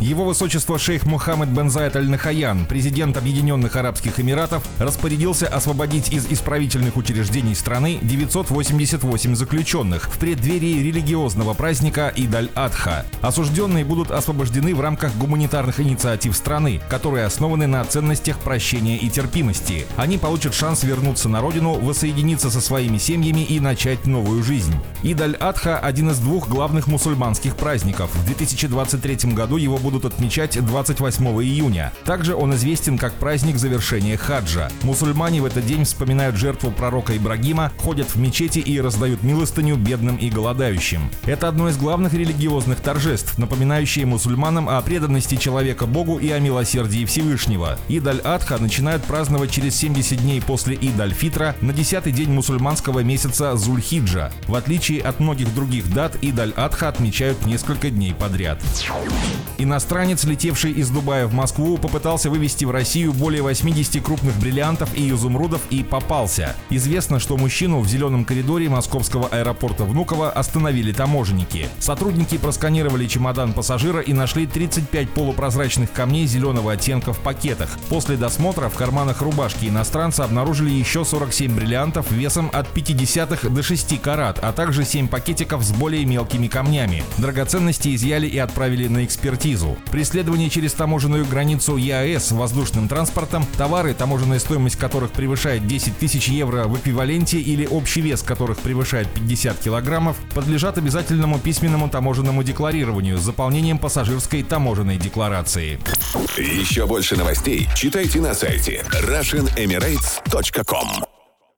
Его высочество шейх Мухаммед бен Зайд Аль-Нахаян, президент Объединенных Арабских Эмиратов, распорядился освободить из исправительных учреждений страны 988 заключенных в преддверии религиозного праздника Идаль-Адха. Осужденные будут освобождены в рамках гуманитарных инициатив страны, которые основаны на ценностях прощения и терпимости. Они получат шанс вернуться на родину, воссоединиться со своими семьями и начать новую жизнь. Идаль-Адха – один из двух главных мусульманских праздников. В 2023 году его будут будут отмечать 28 июня. Также он известен как праздник завершения хаджа. Мусульмане в этот день вспоминают жертву пророка Ибрагима, ходят в мечети и раздают милостыню бедным и голодающим. Это одно из главных религиозных торжеств, напоминающее мусульманам о преданности человека Богу и о милосердии Всевышнего. Идаль-Адха начинают праздновать через 70 дней после Идаль-Фитра на 10 день мусульманского месяца Зульхиджа. В отличие от многих других дат, Идаль-Адха отмечают несколько дней подряд. Иностранец, летевший из Дубая в Москву, попытался вывести в Россию более 80 крупных бриллиантов и изумрудов и попался. Известно, что мужчину в зеленом коридоре московского аэропорта Внуково остановили таможенники. Сотрудники просканировали чемодан пассажира и нашли 35 полупрозрачных камней зеленого оттенка в пакетах. После досмотра в карманах рубашки иностранца обнаружили еще 47 бриллиантов весом от 50 до 6 карат, а также 7 пакетиков с более мелкими камнями. Драгоценности изъяли и отправили на экспертизу экспертизу. При следовании через таможенную границу ЕАЭС воздушным транспортом товары, таможенная стоимость которых превышает 10 тысяч евро в эквиваленте или общий вес которых превышает 50 килограммов, подлежат обязательному письменному таможенному декларированию с заполнением пассажирской таможенной декларации. Еще больше новостей читайте на сайте RussianEmirates.com